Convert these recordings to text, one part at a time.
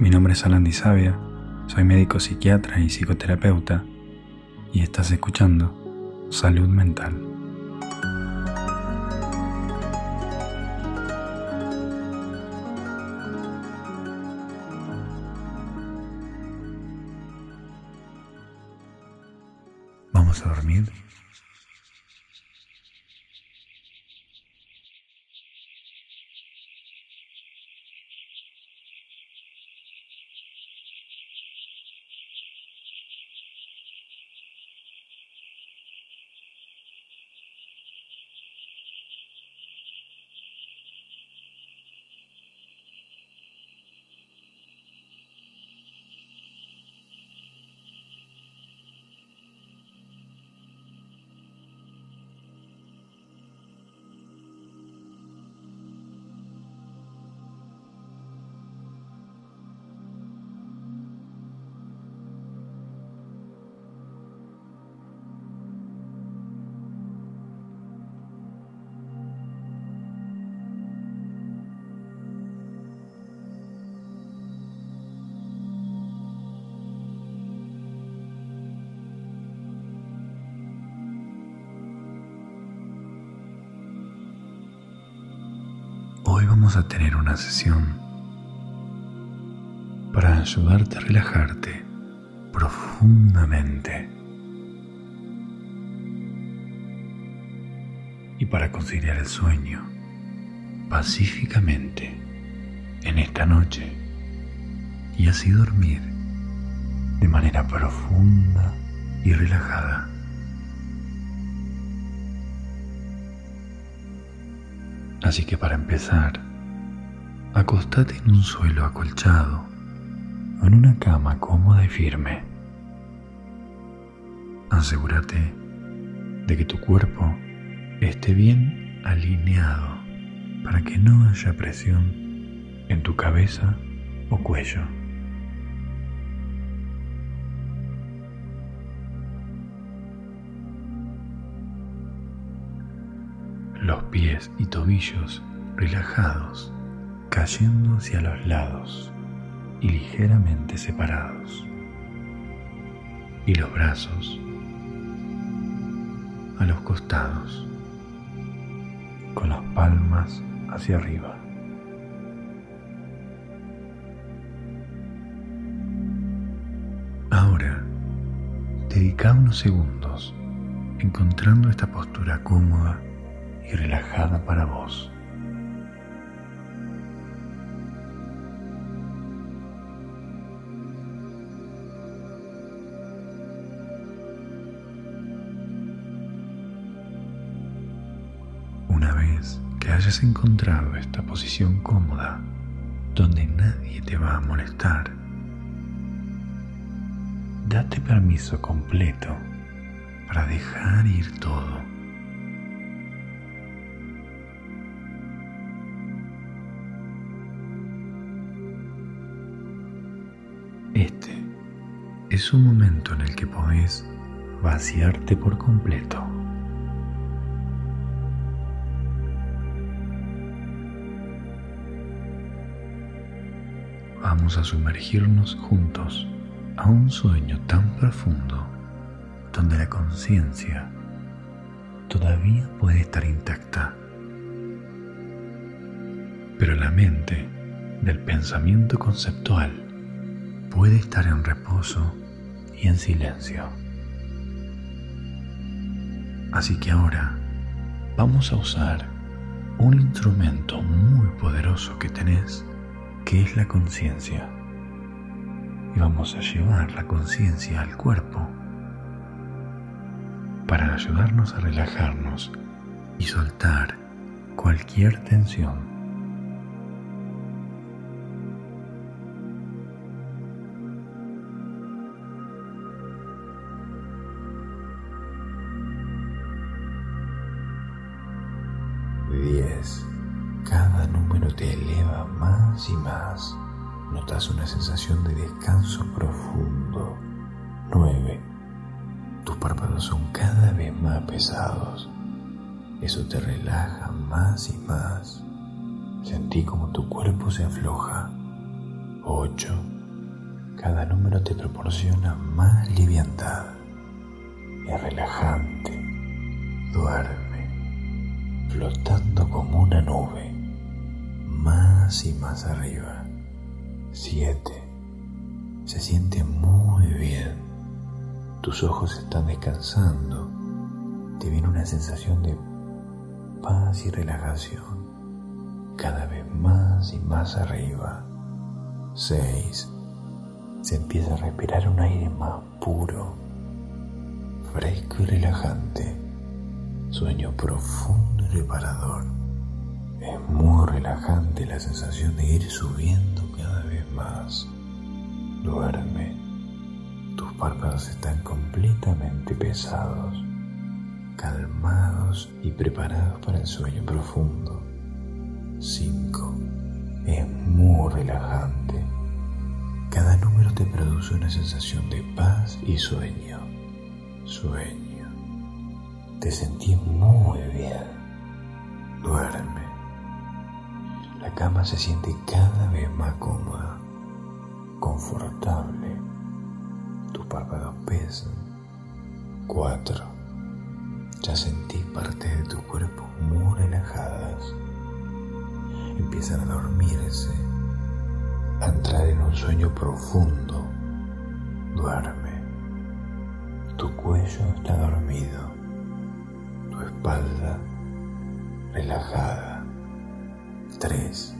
Mi nombre es Alan Sabia, soy médico psiquiatra y psicoterapeuta y estás escuchando Salud Mental. ¿Vamos a dormir? Tener una sesión para ayudarte a relajarte profundamente y para conciliar el sueño pacíficamente en esta noche y así dormir de manera profunda y relajada. Así que para empezar, acostate en un suelo acolchado o en una cama cómoda y firme. Asegúrate de que tu cuerpo esté bien alineado para que no haya presión en tu cabeza o cuello. los pies y tobillos relajados, cayendo hacia los lados y ligeramente separados, y los brazos a los costados, con las palmas hacia arriba. Ahora, dedica unos segundos encontrando esta postura cómoda y relajada para vos. Encontrado esta posición cómoda, donde nadie te va a molestar, date permiso completo para dejar ir todo Este es un momento en el que podés vaciarte por completo. Vamos a sumergirnos juntos a un sueño tan profundo donde la conciencia todavía puede estar intacta. Pero la mente del pensamiento conceptual puede estar en reposo y en silencio. Así que ahora vamos a usar un instrumento muy poderoso que tenés, que es la conciencia. Y vamos a llevar la conciencia al cuerpo para ayudarnos a relajarnos y soltar cualquier tensión. Una sensación de descanso profundo. 9. Tus párpados son cada vez más pesados. Eso te relaja más y más. Sentí como tu cuerpo se afloja. 8. Cada número te proporciona más liviandad. Es relajante. Duerme, flotando como una nube, más y más arriba. 7. Se siente muy bien. Tus ojos están descansando. Te viene una sensación de paz y relajación. Cada vez más y más arriba. 6. Se empieza a respirar un aire más puro, fresco y relajante. Sueño profundo y reparador. Es muy relajante la sensación de ir subiendo Duerme. Tus párpados están completamente pesados, calmados y preparados para el sueño profundo. 5. Es muy relajante. Cada número te produce una sensación de paz y sueño. Sueño. Te sentís muy bien. Duerme. La cama se siente cada vez más cómoda, confortable. Tus párpados pesan. Cuatro. Ya sentís parte de tu cuerpo muy relajadas. Empiezan a dormirse, a entrar en un sueño profundo. Duerme. Tu cuello está dormido, tu espalda relajada. Tres.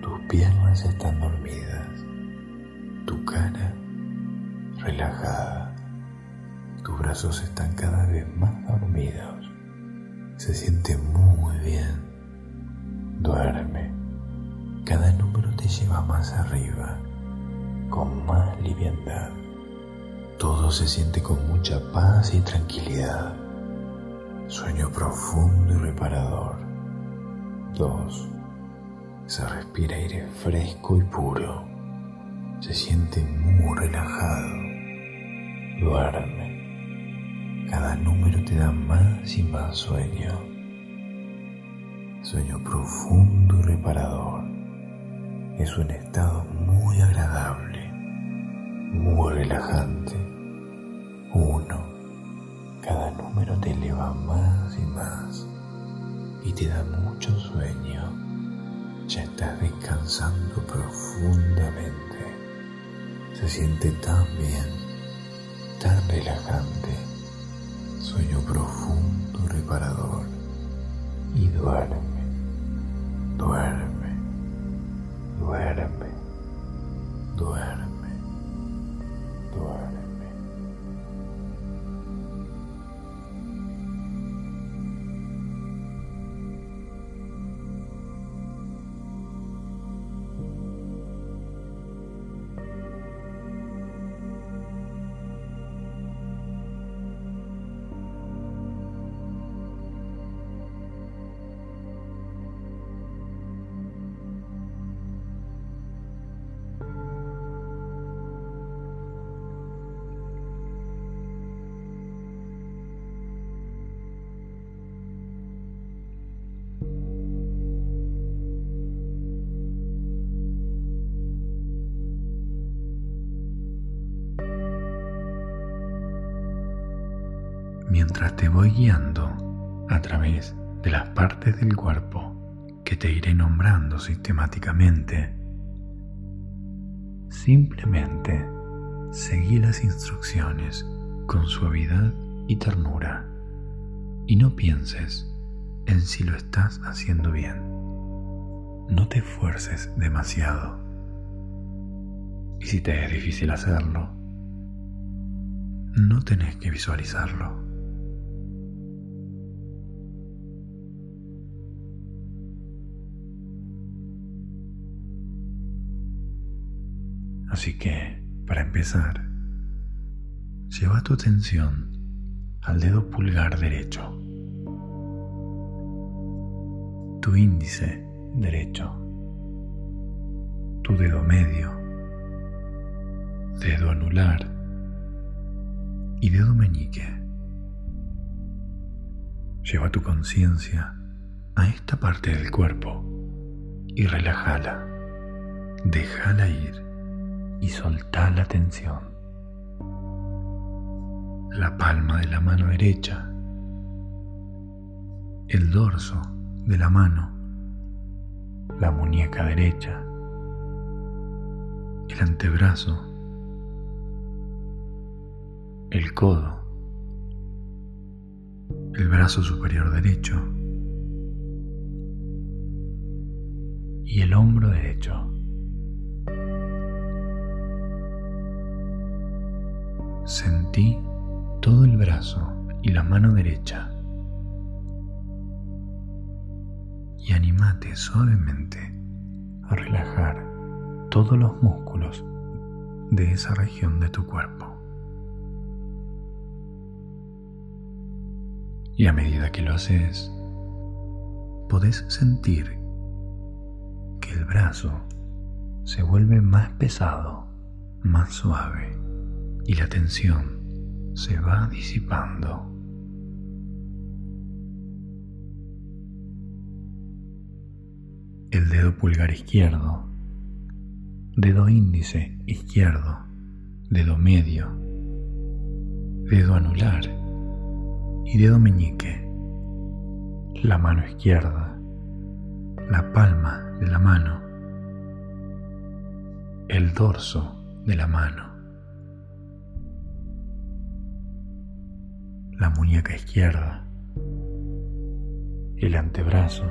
Tus piernas están dormidas, tu cara relajada. Tus brazos están cada vez más dormidos. Se siente muy bien. Duerme. Cada número te lleva más arriba, con más liviandad. Todo se siente con mucha paz y tranquilidad. Sueño profundo y reparador. 2. Se respira aire fresco y puro. Se siente muy relajado. Duerme. Cada número te da más y más sueño. Sueño profundo y reparador. Es un estado muy agradable, muy relajante. 1. Cada número te eleva más y más y te da mucho sueño. Ya estás descansando profundamente. Se siente tan bien, tan relajante. Sueño profundo, reparador. Y duerme, duerme, duerme, duerme. Mientras te voy guiando a través de las partes del cuerpo que te iré nombrando sistemáticamente. Simplemente seguí las instrucciones con suavidad y ternura y no pienses en si lo estás haciendo bien. No te esfuerces demasiado. Y si te es difícil hacerlo, no tenés que visualizarlo. Así que, para empezar, lleva tu atención al dedo pulgar derecho, tu índice derecho, tu dedo medio, dedo anular. Y dedo meñique. Lleva tu conciencia a esta parte del cuerpo y relájala. Déjala ir y soltá la tensión. La palma de la mano derecha, el dorso de la mano, la muñeca derecha, el antebrazo, el codo, el brazo superior derecho y el hombro derecho. Sentí todo el brazo y la mano derecha y animate suavemente a relajar todos los músculos de esa región de tu cuerpo. Y a medida que lo haces, podés sentir que el brazo se vuelve más pesado, más suave y la tensión se va disipando. El dedo pulgar izquierdo, dedo índice izquierdo, dedo medio, dedo anular y dedo meñique, la mano izquierda, la palma de la mano, el dorso de la mano, la muñeca izquierda, el antebrazo,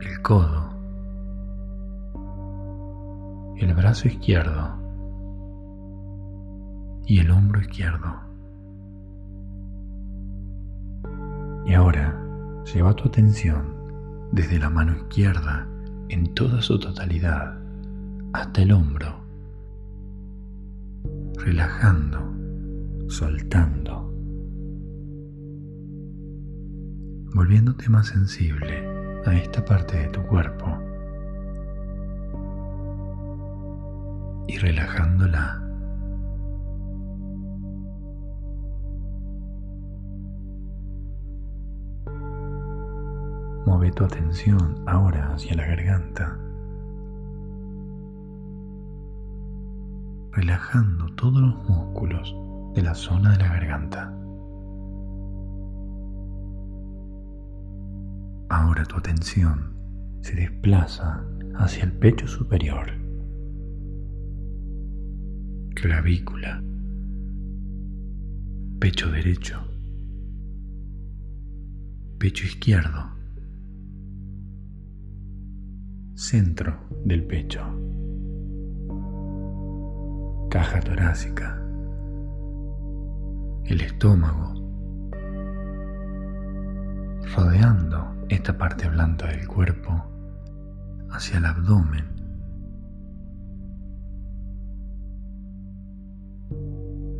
el codo, el brazo izquierdo y el hombro izquierdo. Y ahora lleva tu atención desde la mano izquierda en toda su totalidad hasta el hombro, relajando, soltando, volviéndote más sensible a esta parte de tu cuerpo y relajándola. Mueve tu atención ahora hacia la garganta, relajando todos los músculos de la zona de la garganta. Ahora tu atención se desplaza hacia el pecho superior, clavícula, pecho derecho, pecho izquierdo, centro del pecho, caja torácica, el estómago, rodeando esta parte blanda del cuerpo hacia el abdomen.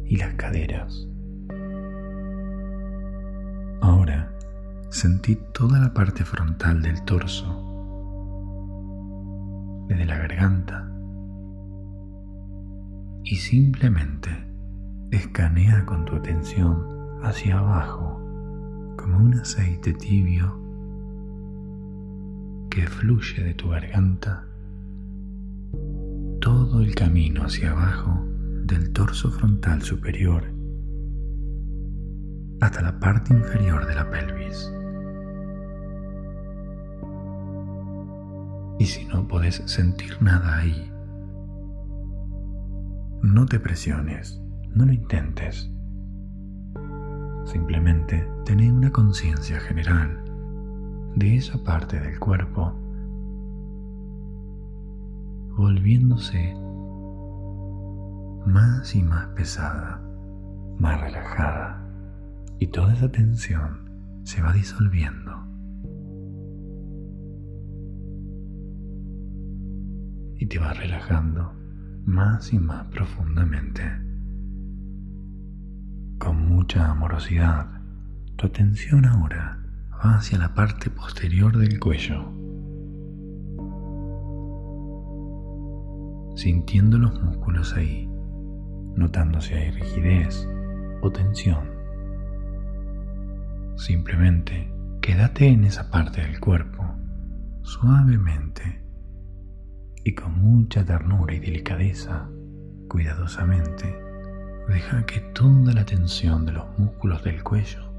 Y las caderas. Ahora sentí toda la parte frontal del torso desde la garganta y simplemente escanea con tu atención hacia abajo como un aceite tibio que fluye de tu garganta todo el camino hacia abajo del torso frontal superior hasta la parte inferior de la pelvis. Y si no puedes sentir nada ahí, no te presiones, no lo intentes. Simplemente ten una conciencia general de esa parte del cuerpo volviéndose más y más pesada, más relajada y toda esa tensión se va disolviendo. y te vas relajando más y más profundamente. Con mucha amorosidad, tu atención ahora va hacia la parte posterior del cuello, sintiendo los músculos ahí, notando si hay rigidez o tensión. Simplemente quédate en esa parte del cuerpo, suavemente y con mucha ternura y delicadeza, cuidadosamente, deja que toda la tensión de los músculos del cuello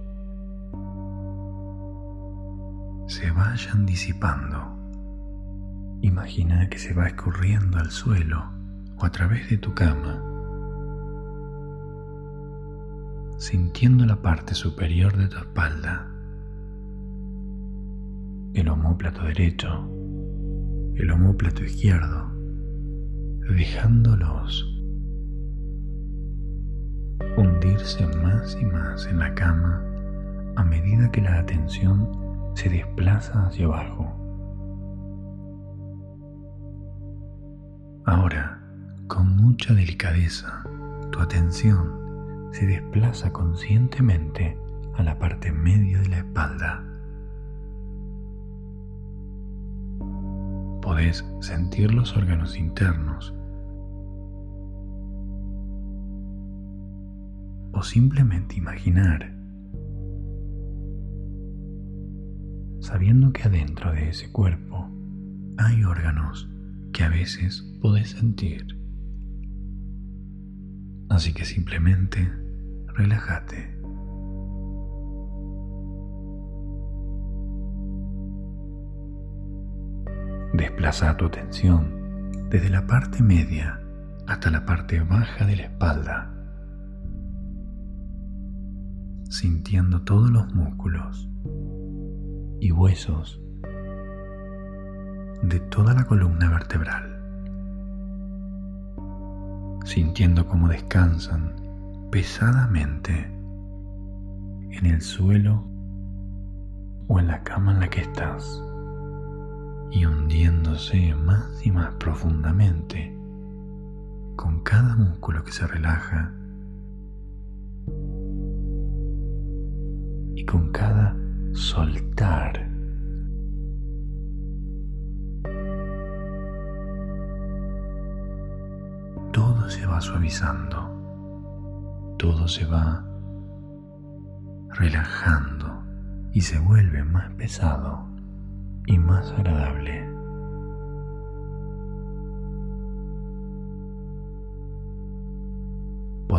se vayan disipando. Imagina que se va escurriendo al suelo o a través de tu cama, sintiendo la parte superior de tu espalda, el homóplato derecho, el homóplato izquierdo, dejándolos hundirse más y más en la cama a medida que la atención se desplaza hacia abajo. Ahora, con mucha delicadeza, tu atención se desplaza conscientemente a la parte media de la espalda. Podés sentir los órganos internos o simplemente imaginar, sabiendo que adentro de ese cuerpo hay órganos que a veces podés sentir. Así que simplemente relájate. Desplaza tu atención desde la parte media hasta la parte baja de la espalda sintiendo todos los músculos y huesos de toda la columna vertebral, sintiendo cómo descansan pesadamente en el suelo o en la cama en la que estás y hundiéndose más y más profundamente con cada músculo que se relaja y con cada soltar. Todo se va suavizando, todo se va relajando y se vuelve más pesado y más agradable.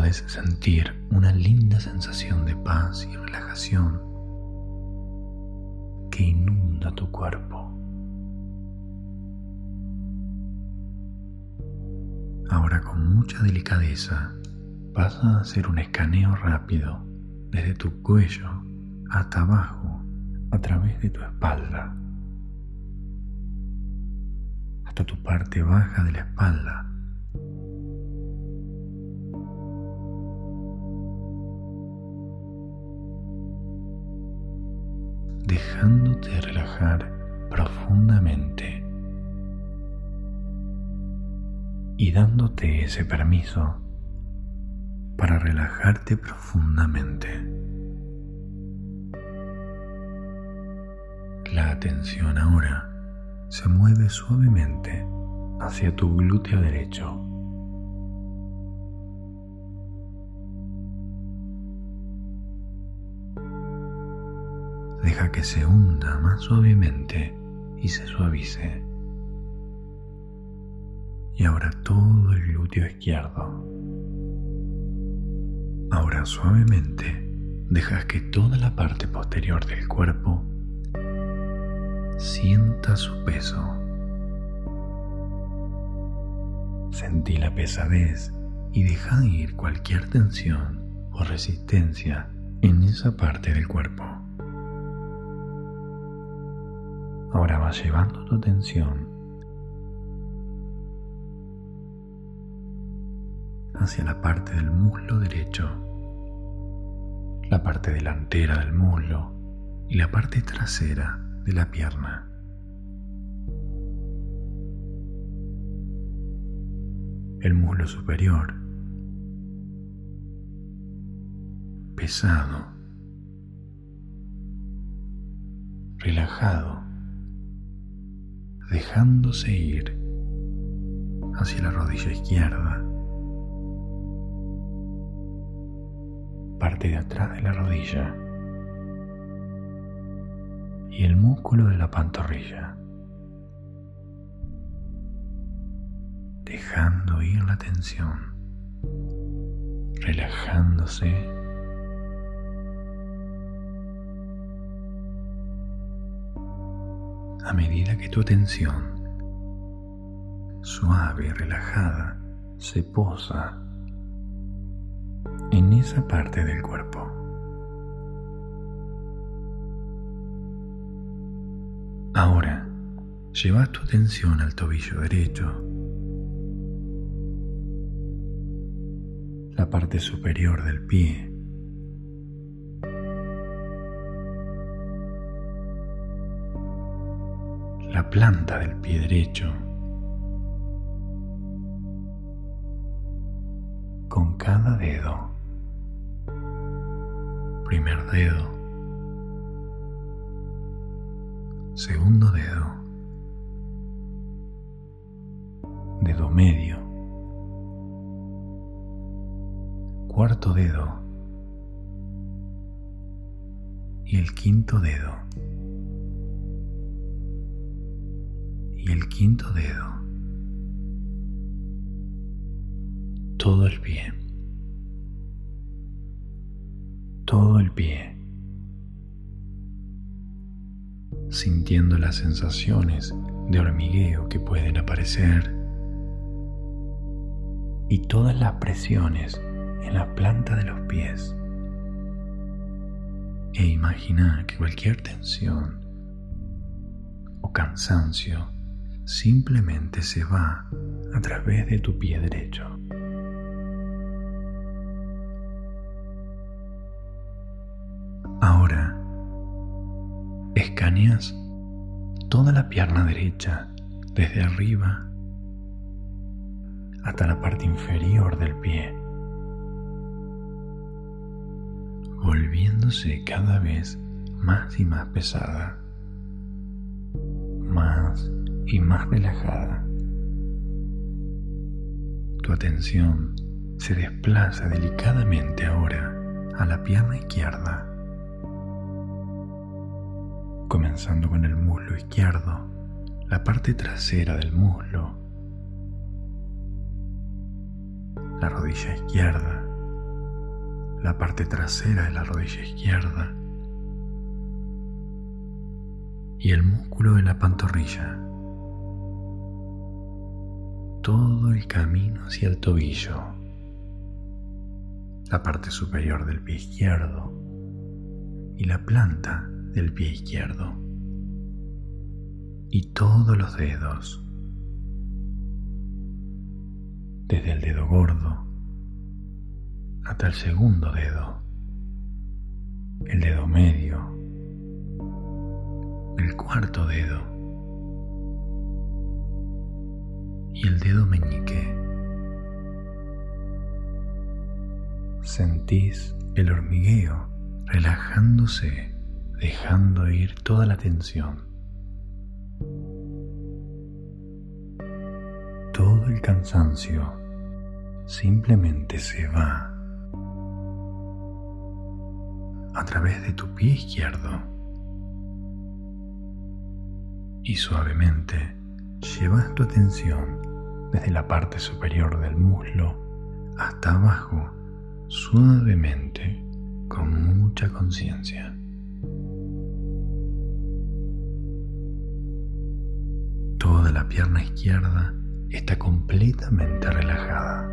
Podés sentir una linda sensación de paz y relajación que inunda tu cuerpo. Ahora con mucha delicadeza vas a hacer un escaneo rápido desde tu cuello hasta abajo a través de tu espalda hasta tu parte baja de la espalda dejándote relajar profundamente y dándote ese permiso para relajarte profundamente. La atención ahora se mueve suavemente hacia tu glúteo derecho. Deja que se hunda más suavemente y se suavice. Y ahora todo el glúteo izquierdo. Ahora suavemente dejas que toda la parte posterior del cuerpo sienta su peso. Sentí la pesadez y deja ir cualquier tensión o resistencia en esa parte del cuerpo. Ahora vas llevando tu atención hacia la parte del muslo derecho, la parte delantera del muslo y la parte trasera de la pierna. El muslo superior, pesado, relajado dejándose ir hacia la rodilla izquierda, parte de atrás de la rodilla y el músculo de la pantorrilla. dejando ir la tensión, relajándose. A medida que tu atención, suave y relajada, se posa en esa parte del cuerpo. Ahora, lleva tu atención al tobillo derecho, la parte superior del pie, la planta del pie derecho, con cada dedo. Primer dedo. Segundo dedo. Dedo medio. Cuarto dedo. Y el quinto dedo. Y el quinto dedo. todo el pie, todo el pie, sintiendo las sensaciones de hormigueo que pueden aparecer y todas las presiones en la planta de los pies. E imagina que cualquier tensión o cansancio simplemente se va a través de tu pie derecho. Ahora, escaneas toda la pierna derecha desde arriba hasta la parte inferior del pie, volviéndose cada vez más y más pesada, más y más relajada. Tu atención se desplaza delicadamente ahora a la pierna izquierda comenzando con el muslo izquierdo, la parte trasera del muslo, la rodilla izquierda, la parte trasera de la rodilla izquierda y el músculo de la pantorrilla. Todo el camino hacia el tobillo, la parte superior del pie izquierdo y la planta del pie izquierdo y todos los dedos, desde el dedo gordo hasta el segundo dedo, el dedo medio, el cuarto dedo y el dedo meñique. Sentís el hormigueo relajándose dejando ir toda la tensión. Todo el cansancio simplemente se va a través de tu pie izquierdo y suavemente llevas tu atención desde la parte superior del muslo hasta abajo suavemente con mucha conciencia. Toda la pierna izquierda está completamente relajada.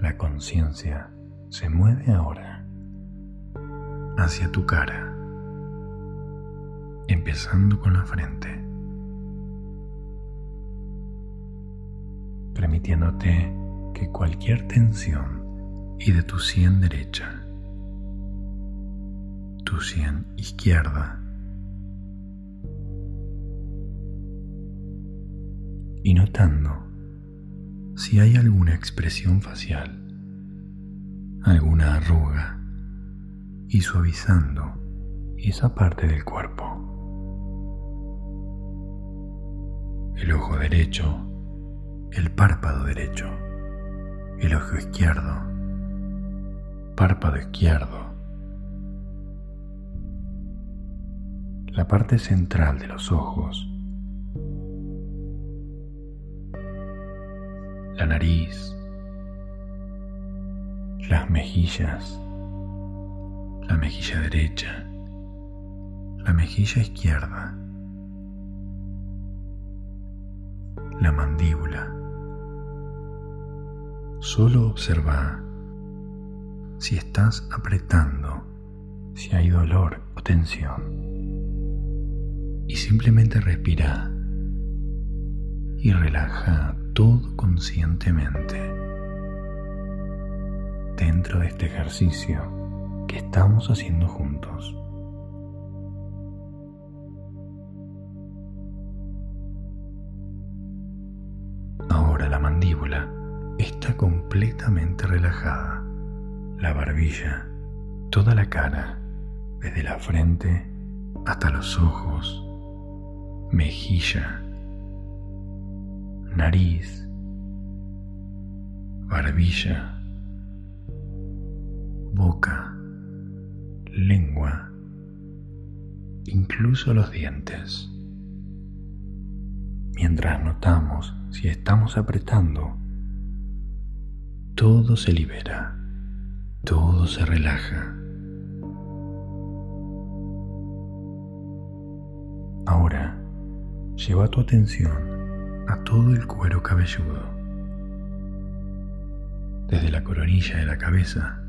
La conciencia se mueve ahora hacia tu cara, empezando con la frente, permitiéndote que cualquier tensión y de tu sien derecha, tu sien izquierda y notando si hay alguna expresión facial, alguna arruga y suavizando esa parte del cuerpo. El ojo derecho, el párpado derecho, el ojo izquierdo, párpado izquierdo, la parte central de los ojos, la nariz, las mejillas, la mejilla derecha, la mejilla izquierda, la mandíbula. Solo observa si estás apretando, si hay dolor o tensión. Y simplemente respira y relaja todo conscientemente dentro de este ejercicio que estamos haciendo juntos. Ahora la mandíbula está completamente relajada. La barbilla, toda la cara, desde la frente hasta los ojos, mejilla, nariz, barbilla, boca, lengua, incluso los dientes. Mientras notamos si estamos apretando, todo se libera, todo se relaja. Ahora, lleva tu atención a todo el cuero cabelludo. Desde la coronilla de la cabeza,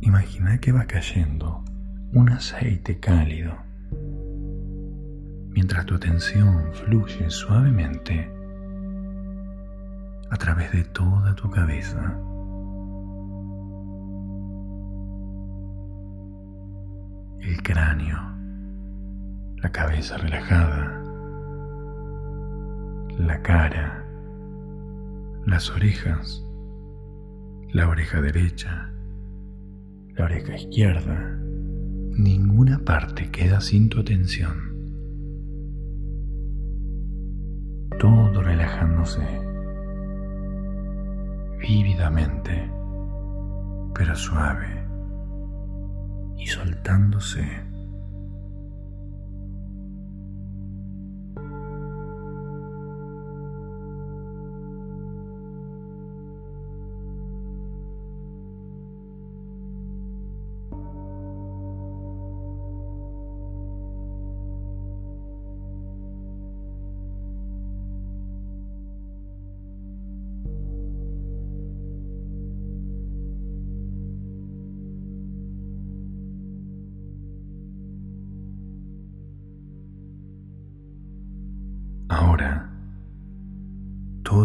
imagina que va cayendo un aceite cálido mientras tu atención fluye suavemente a través de toda tu cabeza. El cráneo, la cabeza relajada, la cara, las orejas, la oreja derecha, oreja izquierda. Ninguna parte queda sin tu atención. todo relajándose vívidamente, pero suave y soltándose.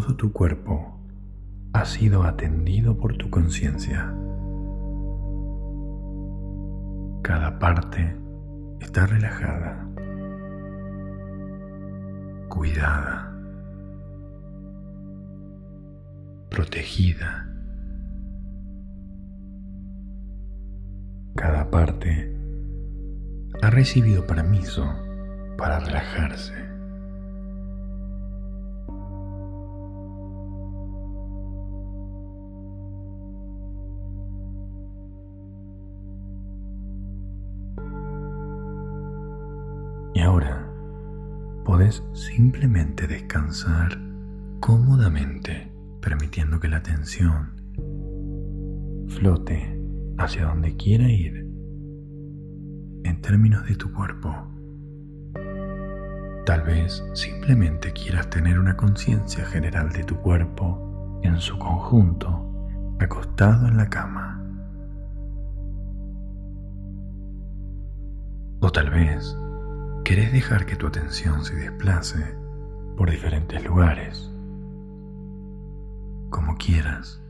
Todo tu cuerpo ha sido atendido por tu conciencia. Cada parte está relajada, cuidada, protegida. Cada parte ha recibido permiso para relajarse. Podés simplemente descansar cómodamente, permitiendo que la tensión flote hacia donde quiera ir en términos de tu cuerpo. Tal vez simplemente quieras tener una conciencia general de tu cuerpo en su conjunto, acostado en la cama. O tal vez querés dejar que tu atención se desplace por diferentes lugares, como quieras,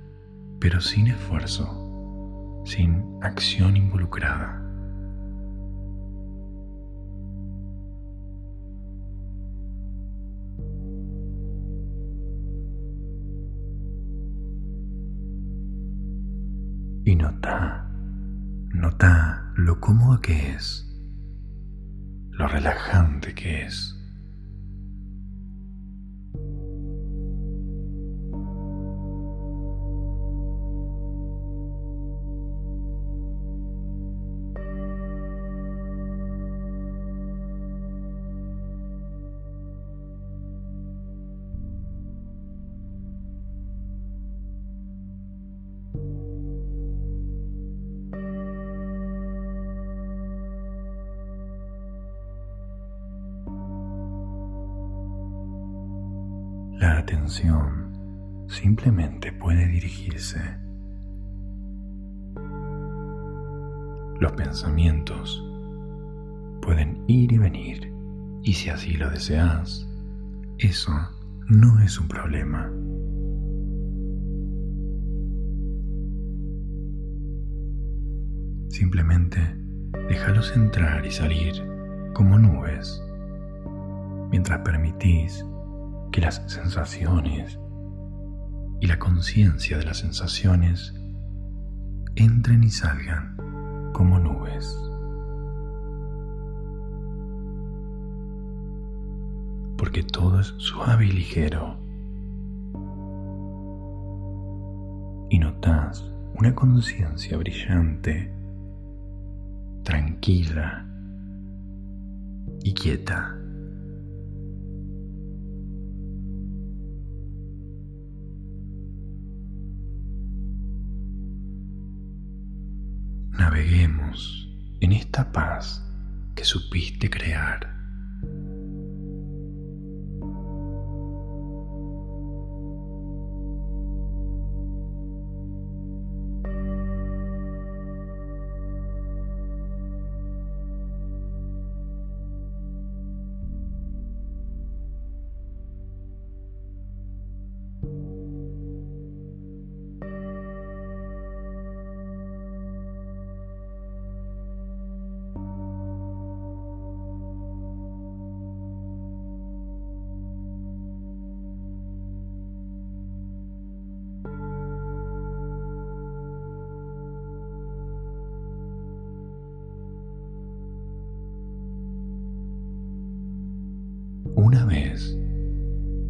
pero sin esfuerzo, sin acción involucrada. Y nota, nota lo cómodo que es lo relajante que es. La atención simplemente puede dirigirse. Los pensamientos pueden ir y venir y si así lo deseas, eso no es un problema. Simplemente déjalos entrar y salir como nubes, mientras permitís que las sensaciones y la conciencia de las sensaciones entren y salgan como nubes. Porque todo es suave y ligero. Y notas una conciencia brillante tranquila y quieta. En esta paz que supiste crear.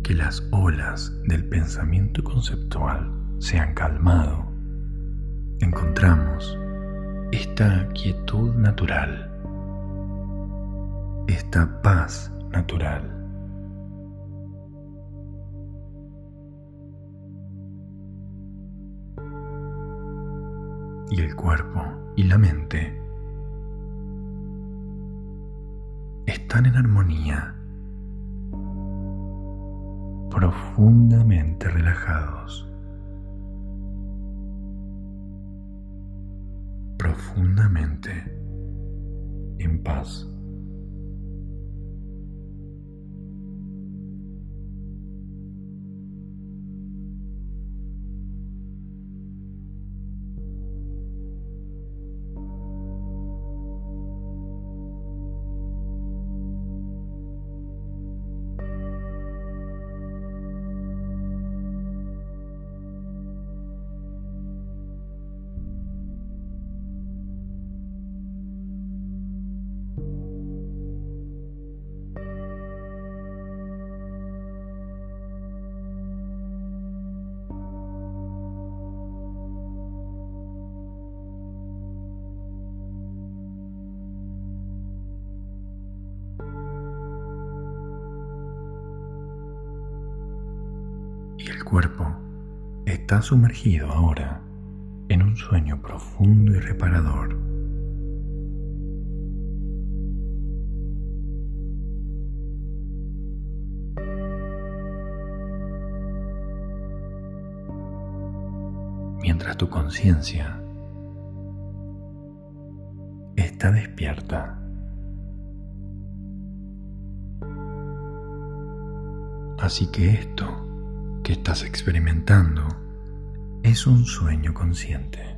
Que las olas del pensamiento conceptual se han calmado, encontramos esta quietud natural, esta paz natural. Y el cuerpo y la mente están en armonía profundamente relajados, profundamente en paz. Está sumergido ahora en un sueño profundo y reparador. Mientras tu conciencia está despierta. Así que esto que estás experimentando es un sueño consciente.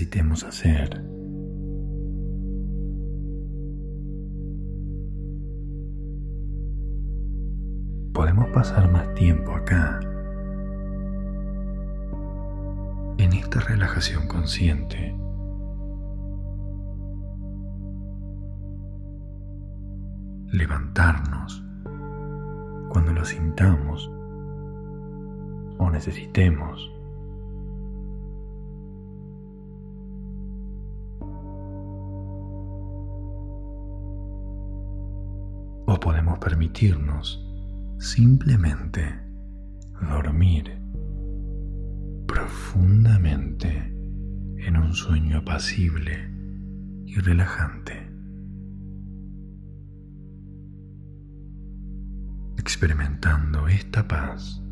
Necesitemos hacer. Podemos pasar más tiempo acá, en esta relajación consciente. Levantarnos cuando lo sintamos o necesitemos. Permitirnos simplemente dormir profundamente en un sueño apacible y relajante. Experimentando esta paz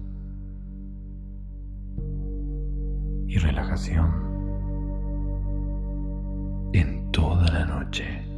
y relajación en toda la noche.